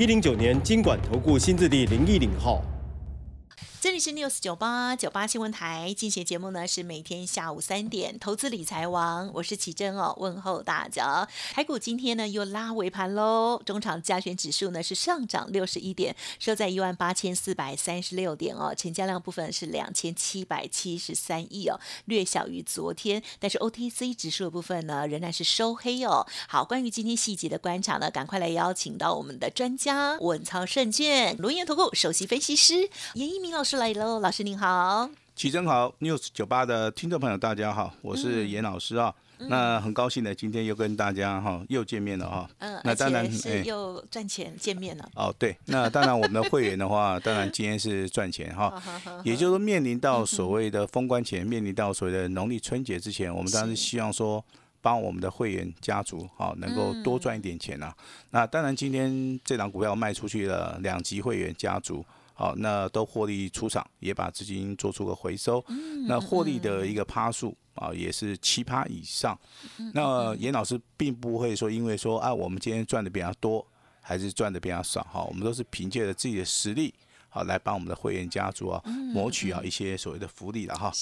一零九年金管投顾新字第零一零号。这里是 News 九八九八新闻台，进行节目呢是每天下午三点，投资理财王，我是启珍哦，问候大家。台股今天呢又拉尾盘喽，中场加权指数呢是上涨六十一点，收在一万八千四百三十六点哦，成交量部分是两千七百七十三亿哦，略小于昨天，但是 OTC 指数的部分呢仍然是收黑哦。好，关于今天细节的观察呢，赶快来邀请到我们的专家稳操胜券龙岩投顾首席分析师严一鸣老师。来喽，老师您好，齐真好，news 酒吧的听众朋友大家好，我是严老师啊，那很高兴呢今天又跟大家哈又见面了哈，嗯，那当然是又赚钱见面了。哦，对，那当然我们的会员的话，当然今天是赚钱哈，也就是说面临到所谓的封关前，面临到所谓的农历春节之前，我们当然是希望说帮我们的会员家族哈能够多赚一点钱啊，那当然今天这档股票卖出去了两级会员家族。好，那都获利出场，也把资金做出个回收。那获利的一个趴数啊，也是七趴以上。那严老师并不会说，因为说啊，我们今天赚的比较多，还是赚的比较少。哈，我们都是凭借着自己的实力。好，来帮我们的会员家族啊，谋取啊一些所谓的福利了哈。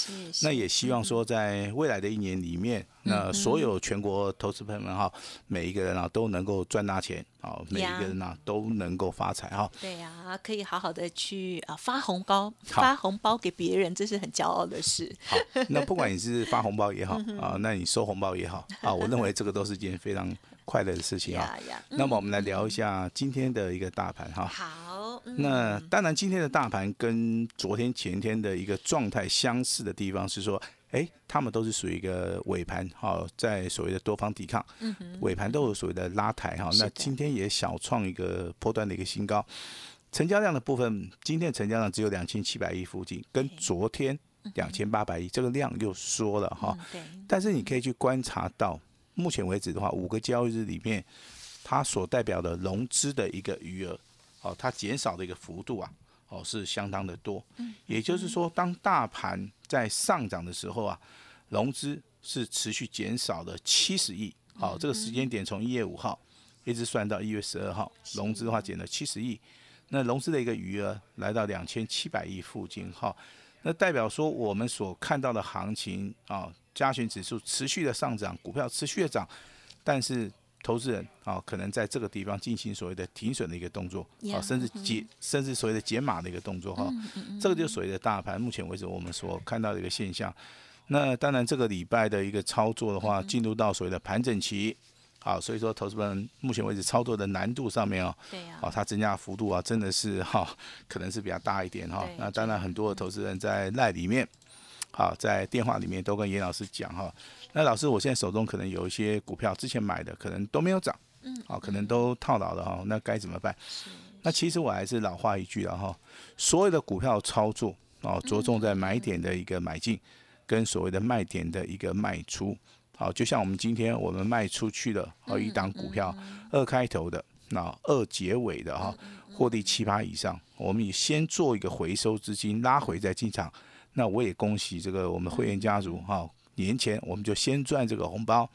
那也希望说，在未来的一年里面，那所有全国投资朋友们哈，每一个人啊都能够赚大钱，啊，每一个人啊都能够发财哈。对呀，可以好好的去啊发红包，发红包给别人，这是很骄傲的事。好，那不管你是发红包也好啊，那你收红包也好啊，我认为这个都是件非常快乐的事情啊。那么我们来聊一下今天的一个大盘哈。好。那当然，今天的大盘跟昨天、前天的一个状态相似的地方是说，哎，他们都是属于一个尾盘，哈，在所谓的多方抵抗，尾盘都有所谓的拉抬，哈。那今天也小创一个波段的一个新高，成交量的部分，今天成交量只有两千七百亿附近，跟昨天两千八百亿，这个量又缩了，哈。但是你可以去观察到，目前为止的话，五个交易日里面，它所代表的融资的一个余额。哦，它减少的一个幅度啊，哦是相当的多。嗯，也就是说，当大盘在上涨的时候啊，融资是持续减少了七十亿。好，这个时间点从一月五号一直算到一月十二号，融资的话减了七十亿。那融资的一个余额来到两千七百亿附近。哈，那代表说我们所看到的行情啊，加权指数持续的上涨，股票持续的涨，但是。投资人啊，可能在这个地方进行所谓的停损的一个动作，啊，甚至解，甚至所谓的解码的一个动作哈，这个就所谓的大盘。目前为止，我们所看到的一个现象。那当然，这个礼拜的一个操作的话，进入到所谓的盘整期，好，所以说投资人目前为止操作的难度上面哦，对呀，它增加幅度啊，真的是哈，可能是比较大一点哈。那当然，很多的投资人在赖里面，好，在电话里面都跟严老师讲哈。那老师，我现在手中可能有一些股票，之前买的可能都没有涨，嗯，好，可能都套牢了哈，那该怎么办？那其实我还是老话一句了哈，所有的股票操作哦，着重在买点的一个买进，跟所谓的卖点的一个卖出。好，就像我们今天我们卖出去的哦一档股票，二开头的，那二结尾的哈，获利七八以上，我们也先做一个回收资金，拉回再进场。那我也恭喜这个我们会员家族哈。年前我们就先赚这个红包，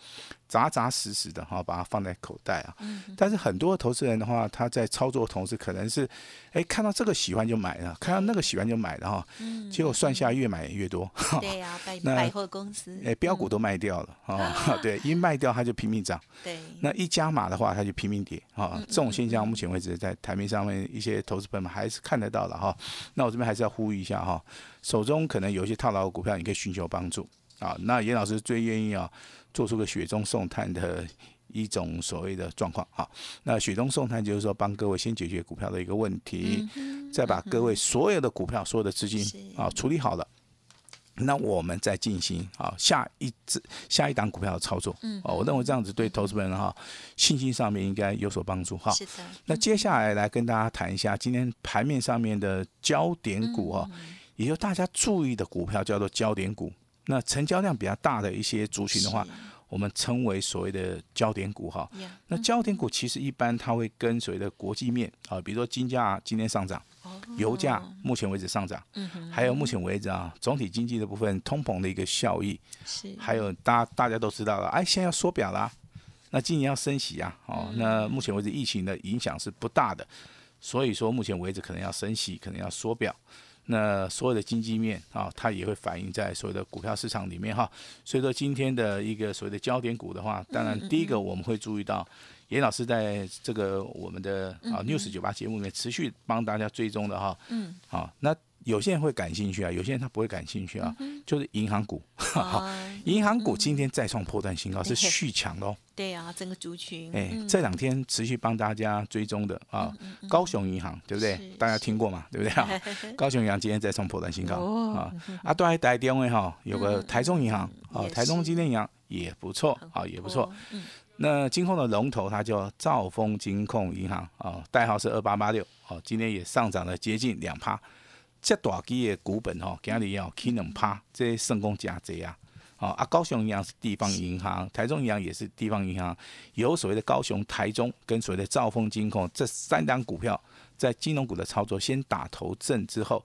扎扎实实的哈，把它放在口袋啊。但是很多投资人的话，他在操作同时，可能是哎看到这个喜欢就买了，看到那个喜欢就买了哈。结果算下越买越多。对呀，百百货公司哎标股都卖掉了啊。对，一卖掉它就拼命涨。对。那一加码的话，它就拼命跌啊。这种现象目前为止在台面上面一些投资朋友们还是看得到的哈。那我这边还是要呼吁一下哈，手中可能有一些套牢的股票，你可以寻求帮助。啊，那严老师最愿意啊，做出个雪中送炭的一种所谓的状况啊。那雪中送炭就是说，帮各位先解决股票的一个问题，再把各位所有的股票、所有的资金啊处理好了，那我们再进行啊下一只下一档股票的操作。嗯，哦，我认为这样子对投资人哈信心上面应该有所帮助哈。是的，那接下来来跟大家谈一下今天盘面上面的焦点股啊，也就大家注意的股票叫做焦点股。那成交量比较大的一些族群的话，我们称为所谓的焦点股哈。那焦点股其实一般它会跟所谓的国际面啊，比如说金价今天上涨，油价目前为止上涨，还有目前为止啊总体经济的部分通膨的一个效益，还有大大家都知道了，哎，现在要缩表了，那今年要升息啊，哦，那目前为止疫情的影响是不大的，所以说目前为止可能要升息，可能要缩表。那所有的经济面啊，它也会反映在所有的股票市场里面哈。所以说今天的一个所谓的焦点股的话，当然第一个我们会注意到，严老师在这个我们的啊 news 九八节目里面持续帮大家追踪的哈。嗯。好，那。有些人会感兴趣啊，有些人他不会感兴趣啊，就是银行股，银行股今天再创破断新高，是续强哦。对啊，整个族群。哎，这两天持续帮大家追踪的啊，高雄银行对不对？大家听过嘛？对不对啊？高雄银行今天再创破断新高啊！啊，都还带电位哈，有个台中银行啊，台中今天银行也不错啊，也不错。那金控的龙头它叫兆丰金控银行啊，代号是二八八六哦，今天也上涨了接近两趴。这大基的股本吼，今日要起两趴，这成功加济啊！哦，啊，高雄银行是地方银行，台中银行也是地方银行，有所谓的高雄、台中跟所谓的兆丰金控这三档股票，在金融股的操作先打头阵之后，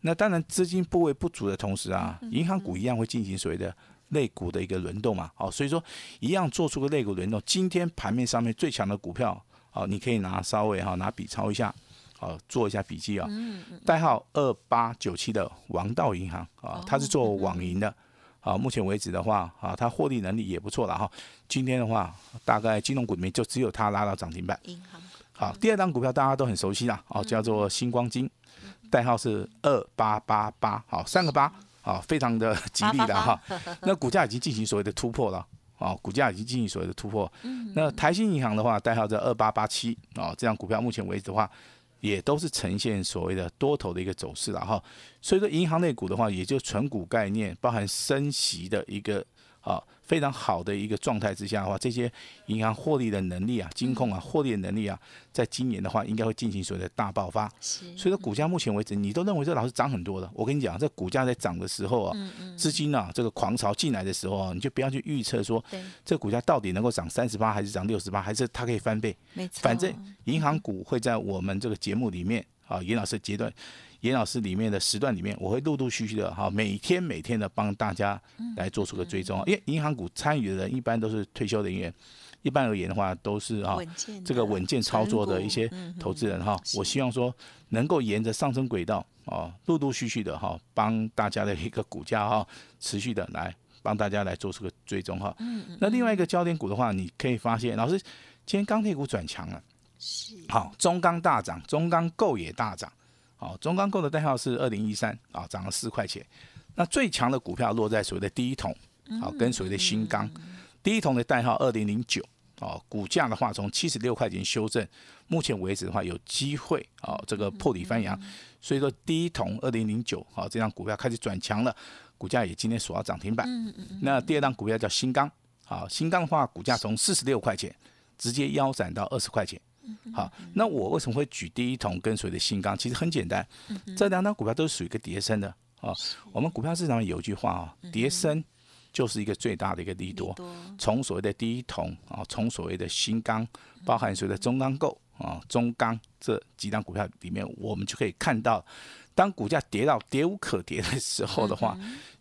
那当然资金部位不足的同时啊，银行股一样会进行所谓的类股的一个轮动嘛。好，所以说一样做出个类股轮动。今天盘面上面最强的股票，好，你可以拿稍微哈拿笔抄一下。好，做一下笔记啊。代号二八九七的王道银行啊，它是做网银的。啊，目前为止的话，啊，它获利能力也不错了哈。今天的话，大概金融股里面就只有它拉到涨停板。银行。好，第二张股票大家都很熟悉啦，哦，叫做星光金，代号是二八八八。好，三个八，啊，非常的吉利的哈。那股价已经进行所谓的突破了。哦，股价已经进行所谓的突破。那台新银行的话，代号在二八八七。哦，这样股票目前为止的话。也都是呈现所谓的多头的一个走势了哈，所以说银行类股的话，也就纯股概念，包含升息的一个啊。非常好的一个状态之下的话，这些银行获利的能力啊，金控啊，获利的能力啊，在今年的话，应该会进行所谓的大爆发。所以说股价目前为止，你都认为这老师涨很多的。我跟你讲，这股价在涨的时候啊，资金啊，这个狂潮进来的时候啊，你就不要去预测说，这股价到底能够涨三十八，还是涨六十八，还是它可以翻倍。没错。反正银行股会在我们这个节目里面啊，严老师阶段。严老师里面的时段里面，我会陆陆续续的哈，每天每天的帮大家来做出个追踪。因为银行股参与的人一般都是退休人员，一般而言的话都是啊，这个稳健操作的一些投资人哈。我希望说能够沿着上升轨道哦，陆陆续续的哈，帮大家的一个股价哈，持续的来帮大家来做出个追踪哈。那另外一个焦点股的话，你可以发现，老师今天钢铁股转强了，是好，中钢大涨，中钢构也大涨。好，中钢构的代号是二零一三啊，涨了四块钱。那最强的股票落在所谓的第一桶，好，跟所谓的新钢。第一桶的代号二零零九，哦，股价的话从七十六块钱修正，目前为止的话有机会啊，这个破底翻阳。所以说第一桶二零零九，好，这张股票开始转强了，股价也今天锁到涨停板。那第二张股票叫新钢，好，新钢的话股价从四十六块钱直接腰斩到二十块钱。好，那我为什么会举第一桶跟随的新钢？其实很简单，这两档股票都是属于一个叠升的啊。我们股票市场有一句话啊，叠升就是一个最大的一个利多。从所谓的第一桶啊，从所谓的新钢，包含所谓的中钢构啊、中钢这几档股票里面，我们就可以看到，当股价跌到跌无可跌的时候的话，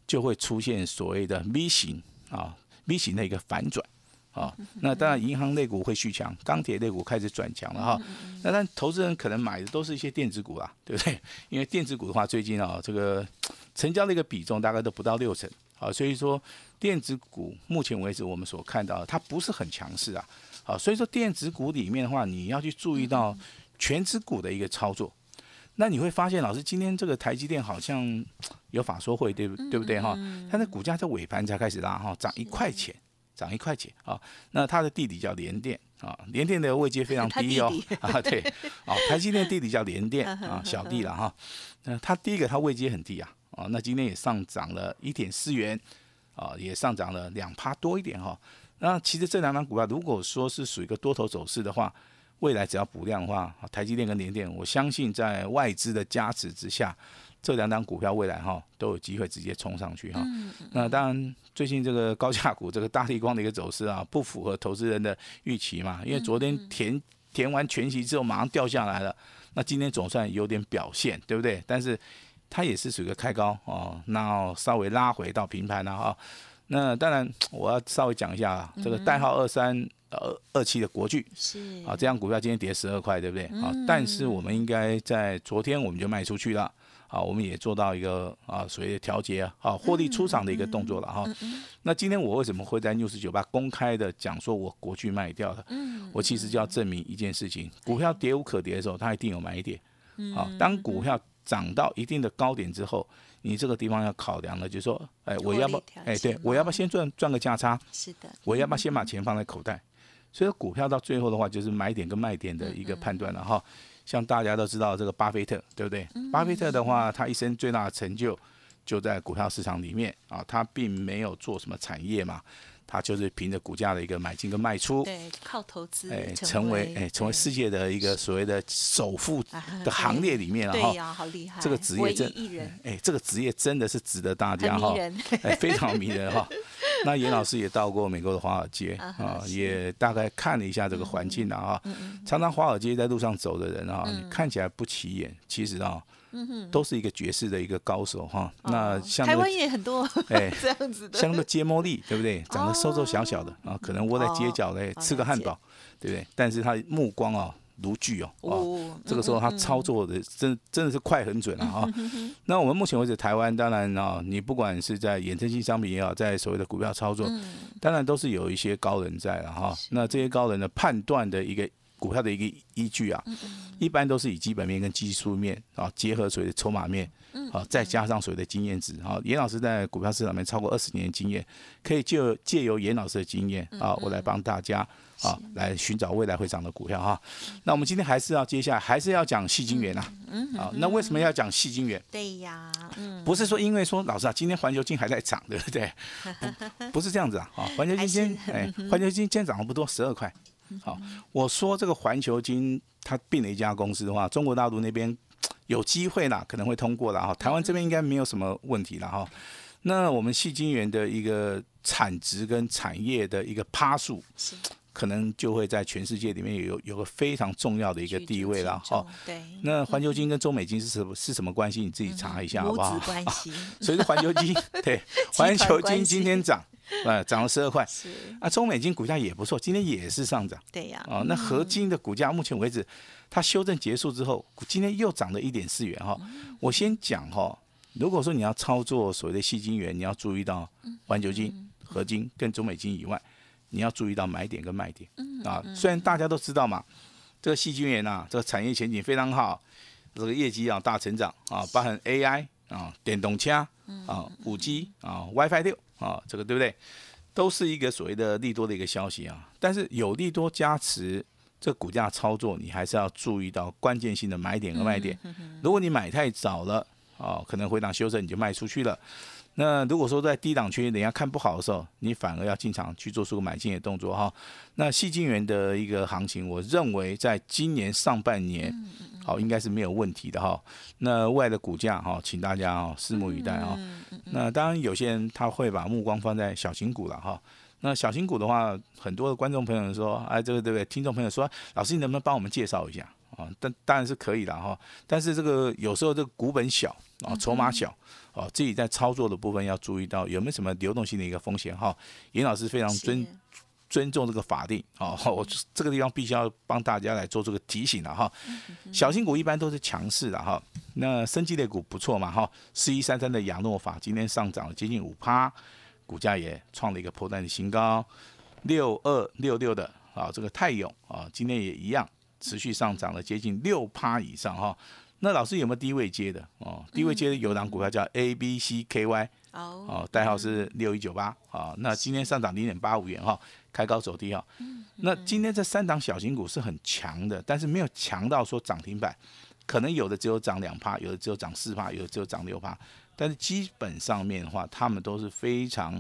就会出现所谓的 V 型啊 V 型的一个反转。啊，那当然，银行类股会续强，钢铁类股开始转强了哈。那但投资人可能买的都是一些电子股啦，对不对？因为电子股的话，最近啊，这个成交的一个比重大概都不到六成，好，所以说电子股目前为止我们所看到它不是很强势啊。好，所以说电子股里面的话，你要去注意到全指股的一个操作。那你会发现，老师今天这个台积电好像有法说会，对不对不对哈？它的股价在尾盘才开始拉哈，涨一块钱。涨一块钱啊，那它的弟弟叫联电啊，联电的位阶非常 低哦啊，对，哦，台积电弟弟叫联电啊，小弟了哈，那它第一个它位阶很低啊，啊，那今天也上涨了一点四元，啊，也上涨了两趴多一点哈。那其实这两档股票如果说是属于一个多头走势的话，未来只要补量的话，台积电跟联电，我相信在外资的加持之下。这两档股票未来哈都有机会直接冲上去哈。那当然，最近这个高价股这个大力光的一个走势啊，不符合投资人的预期嘛。因为昨天填填完全息之后马上掉下来了，那今天总算有点表现，对不对？但是它也是属于开高哦，那稍微拉回到平盘了哈。那当然我要稍微讲一下这个代号二三二二七的国巨是啊，这样股票今天跌十二块，对不对？啊，但是我们应该在昨天我们就卖出去了。啊，我们也做到一个啊，所谓的调节啊，获利出场的一个动作了哈。那今天我为什么会在 news 九八公开的讲说我国巨卖掉了？我其实就要证明一件事情：股票跌无可跌的时候，它一定有买点。啊，当股票涨到一定的高点之后，你这个地方要考量的，就是说，哎，我要不，哎，对我要不要先赚赚个价差？是的，我要不要先把钱放在口袋？所以股票到最后的话，就是买点跟卖点的一个判断了哈。像大家都知道这个巴菲特，对不对？巴菲特的话，他一生最大的成就就在股票市场里面啊，他并没有做什么产业嘛，他就是凭着股价的一个买进跟卖出，对，靠投资，哎，成为哎，成为世界的一个所谓的首富的行列里面，然后好厉害，这个职业真，哎，这个职业真的是值得大家哈，哎，非常迷人哈。那严老师也到过美国的华尔街啊，也大概看了一下这个环境了啊。常常华尔街在路上走的人啊，你看起来不起眼，其实啊，都是一个绝世的一个高手哈。那像台湾也很多哎 这样子的，像那个接摩利，对不对？长得瘦瘦小小的啊，可能窝在街角嘞吃个汉堡，对不对？但是他目光啊。如炬哦，哦，这个时候他操作的真真的是快很准了啊。那我们目前为止，台湾当然啊，你不管是在衍生性商品也好，在所谓的股票操作，当然都是有一些高人在了哈。那这些高人的判断的一个股票的一个依据啊，一般都是以基本面跟技术面啊，结合所谓的筹码面，好，再加上所谓的经验值啊。严老师在股票市场里面超过二十年的经验，可以就借由严老师的经验啊，我来帮大家。啊，来寻找未来会涨的股票哈。那我们今天还是要接下来还是要讲细晶圆呐。嗯。啊，那为什么要讲细晶圆？对呀。嗯。不是说因为说老师啊，今天环球金还在涨，对不对？不，不是这样子啊。啊，环球金今天哎，环球金今天涨了不多，十二块。好，我说这个环球金它并了一家公司的话，中国大陆那边有机会啦，可能会通过了哈。台湾这边应该没有什么问题了哈。那我们细晶圆的一个产值跟产业的一个趴数。是。可能就会在全世界里面有有个非常重要的一个地位了哈。对。那环球金跟中美金是什么是什么关系？你自己查一下好不好？关系。所以环球金对环球金今天涨，呃，涨了十二块。是。啊，中美金股价也不错，今天也是上涨。对呀。啊，那合金的股价目前为止，它修正结束之后，今天又涨了一点四元哈。我先讲哈，如果说你要操作所谓的细金元，你要注意到环球金、合金跟中美金以外。你要注意到买点跟卖点啊，虽然大家都知道嘛，这个细菌源呐，这个产业前景非常好，这个业绩啊大成长啊，包含 AI 啊、电动车啊、五 G 啊、WiFi 六啊，这个对不对？都是一个所谓的利多的一个消息啊。但是有利多加持，这股价操作你还是要注意到关键性的买点和卖点。如果你买太早了啊，可能回档修正你就卖出去了。那如果说在低档区，人家看不好的时候，你反而要进场去做出个买进的动作哈。那细晶圆的一个行情，我认为在今年上半年，好应该是没有问题的哈。那未来的股价哈，请大家哦拭目以待啊。那当然有些人他会把目光放在小型股了哈。那小型股的话，很多的观众朋友说，哎，这个对不对？听众朋友说，老师你能不能帮我们介绍一下啊？但当然是可以的哈。但是这个有时候这个股本小啊，筹码小。啊，自己在操作的部分要注意到有没有什么流动性的一个风险哈。严老师非常尊尊重这个法定，啊，我这个地方必须要帮大家来做这个提醒了哈。小新股一般都是强势的哈，那升级类股不错嘛哈。四一三三的亚诺法今天上涨了接近五趴，股价也创了一个破单的新高。六二六六的啊，这个泰永啊，今天也一样持续上涨了接近六趴以上哈。那老师有没有低位接的哦？低位接的有档股票叫 A B C K Y 哦，代号是六一九八啊。那今天上涨零点八五元哈，开高走低哈。那今天这三档小型股是很强的，但是没有强到说涨停板，可能有的只有涨两趴，有的只有涨四趴，有的只有涨六趴。但是基本上面的话，他们都是非常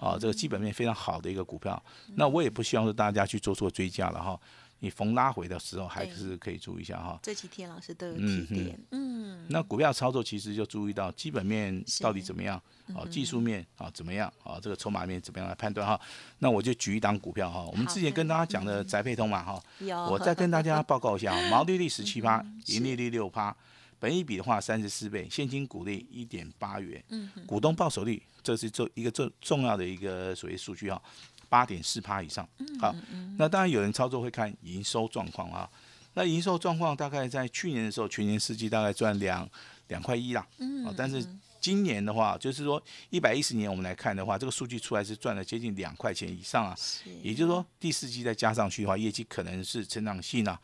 啊，这个基本面非常好的一个股票。那我也不希望说大家去做错追加了哈。你逢拉回的时候，还是可以注意一下哈。这几天老师都有提点，嗯，那股票操作其实就注意到基本面到底怎么样，啊，技术面啊怎么样，啊，这个筹码面怎么样来判断哈。那我就举一档股票哈，我们之前跟大家讲的宅配通嘛哈，我再跟大家报告一下，毛利率十七趴，盈利率六趴，本一比的话三十四倍，现金股利一点八元，嗯，股东报酬率这是做一个重重要的一个所谓数据哈。八点四趴以上，好，那当然有人操作会看营收状况啊。那营收状况大概在去年的时候，全年四季大概赚两两块一啦，啊，但是今年的话，就是说一百一十年我们来看的话，这个数据出来是赚了接近两块钱以上啊，也就是说第四季再加上去的话，业绩可能是成长性啊。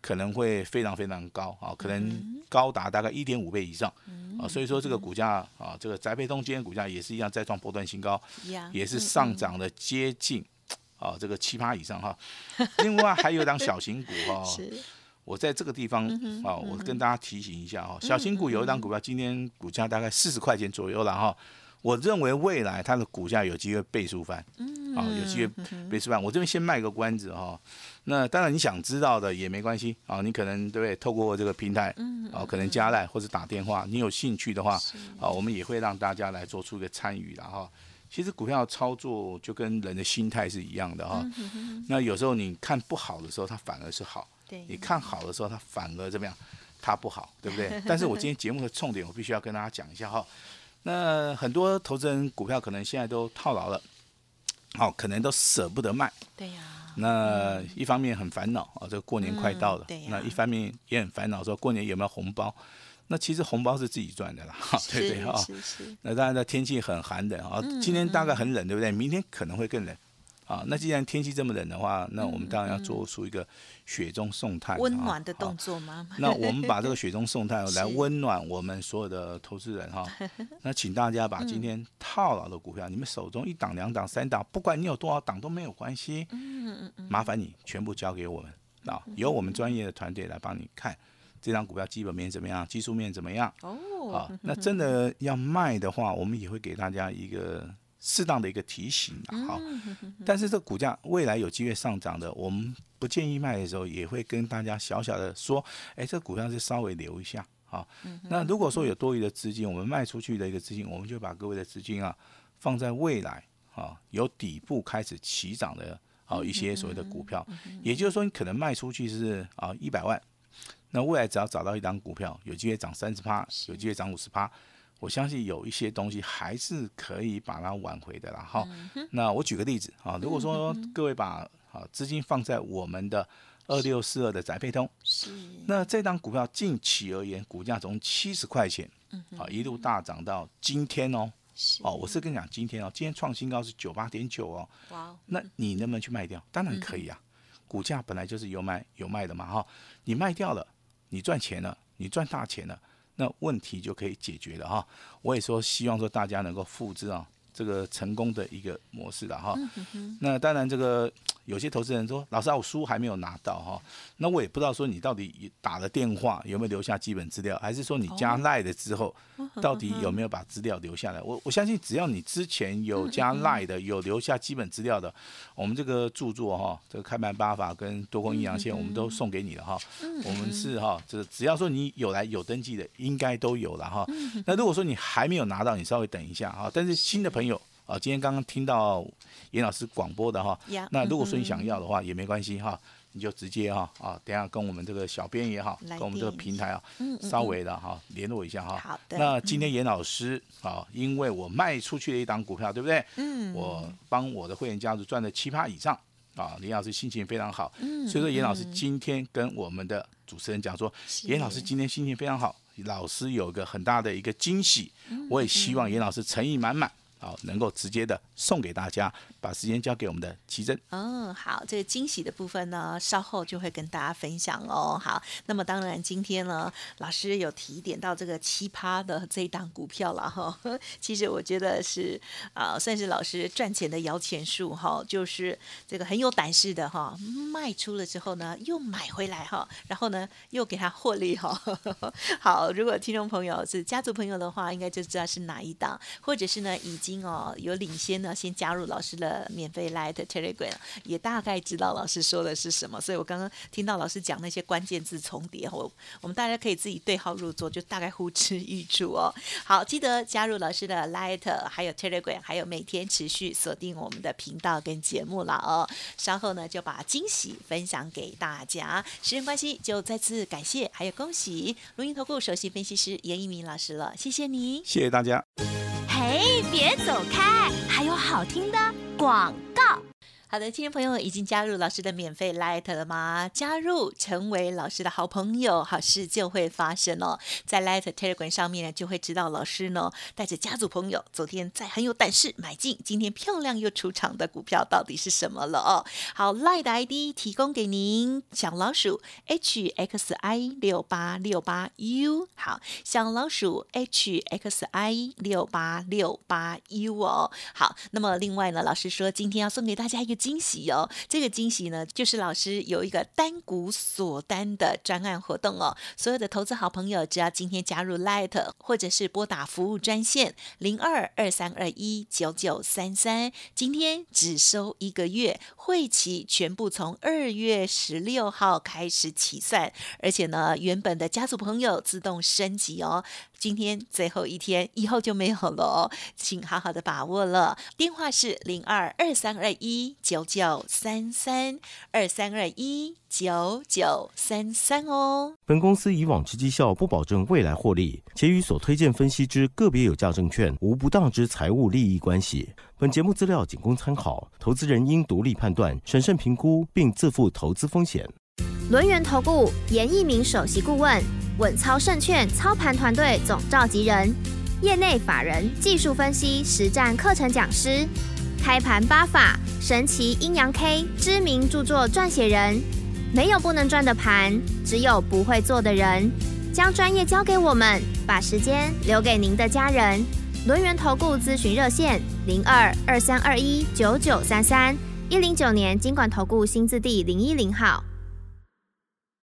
可能会非常非常高啊，可能高达大概一点五倍以上啊，所以说这个股价啊，这个宅配通今天股价也是一样再创波段新高，也是上涨了接近啊这个七八以上哈。另外还有档小型股哈，我在这个地方啊，我跟大家提醒一下哈，小型股有一档股票今天股价大概四十块钱左右了哈。我认为未来它的股价有机会倍数翻，啊，有机会倍数翻。我这边先卖个关子哈，那当然你想知道的也没关系啊，你可能对不对？透过这个平台，啊，可能加赖或者打电话，你有兴趣的话，啊，我们也会让大家来做出一个参与的哈。其实股票操作就跟人的心态是一样的哈，那有时候你看不好的时候，它反而是好；你看好的时候，它反而怎么样？它不好，对不对？但是我今天节目的重点，我必须要跟大家讲一下哈。那很多投资人股票可能现在都套牢了，好，可能都舍不得卖。对呀。那一方面很烦恼啊，这个过年快到了。对那一方面也很烦恼，说过年有没有红包？那其实红包是自己赚的啦，对不对啊？是是。那当然，这天气很寒冷啊，今天大概很冷，对不对？明天可能会更冷。啊，那既然天气这么冷的话，那我们当然要做出一个雪中送炭、温暖的动作吗？那我们把这个雪中送炭 来温暖我们所有的投资人哈。那请大家把今天套牢的股票，你们手中一档、两档、三档，不管你有多少档都没有关系。嗯嗯嗯。麻烦你全部交给我们啊，由我们专业的团队来帮你看这张股票基本面怎么样，技术面怎么样。哦。啊，那真的要卖的话，我们也会给大家一个。适当的一个提醒啊，好，但是这股价未来有机会上涨的，我们不建议卖的时候，也会跟大家小小的说，哎，这股票是稍微留一下，好，那如果说有多余的资金，我们卖出去的一个资金，我们就把各位的资金啊放在未来啊有底部开始起涨的啊一些所谓的股票，也就是说，你可能卖出去是啊一百万，那未来只要找到一档股票，有机会涨三十趴，有机会涨五十趴。我相信有一些东西还是可以把它挽回的啦。哈，那我举个例子啊，如果说各位把啊资金放在我们的二六四二的宅配通，是，那这张股票近期而言，股价从七十块钱，啊一路大涨到今天哦，哦，我是跟你讲今天哦，今天创新高是九八点九哦，哇，那你能不能去卖掉？当然可以啊，股价本来就是有买有卖的嘛，哈，你卖掉了，你赚钱了，你赚大钱了。那问题就可以解决了哈，我也说希望说大家能够复制啊这个成功的一个模式了哈。那当然这个。有些投资人说：“老师啊，我书还没有拿到哈，那我也不知道说你到底打了电话有没有留下基本资料，还是说你加赖的之后，到底有没有把资料留下来？我我相信只要你之前有加赖的，有留下基本资料的，我们这个著作哈，这个开盘八法跟多空阴阳线，我们都送给你了哈。我们是哈，这只要说你有来有登记的，应该都有了哈。那如果说你还没有拿到，你稍微等一下哈。但是新的朋友。”啊，今天刚刚听到严老师广播的哈，那如果说你想要的话也没关系哈，你就直接哈啊，等下跟我们这个小编也好，跟我们这个平台啊，稍微的哈联络一下哈。好的。那今天严老师啊，因为我卖出去了一档股票，对不对？嗯。我帮我的会员家族赚了七趴以上啊，严老师心情非常好。嗯。所以说严老师今天跟我们的主持人讲说，严老师今天心情非常好，老师有个很大的一个惊喜，我也希望严老师诚意满满。好，能够直接的送给大家。把时间交给我们的奇珍。嗯，好，这个惊喜的部分呢，稍后就会跟大家分享哦。好，那么当然今天呢，老师有提点到这个奇葩的这一档股票了哈。其实我觉得是啊，算是老师赚钱的摇钱树哈，就是这个很有胆识的哈，卖出了之后呢，又买回来哈，然后呢又给他获利哈。好，如果听众朋友是家族朋友的话，应该就知道是哪一档，或者是呢已经哦有领先呢，先加入老师的。免费 Light Telegram 也大概知道老师说的是什么，所以我刚刚听到老师讲那些关键字重叠，我我们大家可以自己对号入座，就大概呼之欲出哦。好，记得加入老师的 Light，还有 Telegram，还有每天持续锁定我们的频道跟节目了哦。稍后呢就把惊喜分享给大家。时间关系，就再次感谢还有恭喜录音投顾首席分析师严一鸣老师了，谢谢你，谢谢大家。嘿，别走开，还有好听的。广告。好的，听众朋友已经加入老师的免费 Light 了吗？加入成为老师的好朋友，好事就会发生哦。在 Light Telegram 上面呢，就会知道老师呢带着家族朋友，昨天在很有胆识买进，今天漂亮又出场的股票到底是什么了哦？好，Light 的 ID 提供给您，小老鼠 H X I 六八六八 U。好，小老鼠 H X I 六八六八 U 哦。好，那么另外呢，老师说今天要送给大家一。惊喜哦！这个惊喜呢，就是老师有一个单股锁单的专案活动哦。所有的投资好朋友，只要今天加入 Light，或者是拨打服务专线零二二三二一九九三三，今天只收一个月，会期全部从二月十六号开始起算，而且呢，原本的家族朋友自动升级哦。今天最后一天，以后就没有了哦，请好好的把握了。电话是零二二三二一九九三三二三二一九九三三哦。本公司以往之绩效不保证未来获利，且与所推荐分析之个别有价证券无不当之财务利益关系。本节目资料仅供参考，投资人应独立判断、审慎评估，并自负投资风险。轮源投顾严一鸣首席顾问。稳操胜券操盘团队总召集人，业内法人技术分析实战课程讲师，开盘八法神奇阴阳 K 知名著作撰写人。没有不能赚的盘，只有不会做的人。将专业交给我们，把时间留给您的家人。轮源投顾咨询热线：零二二三二一九九三三一零九年经管投顾新字第零一零号。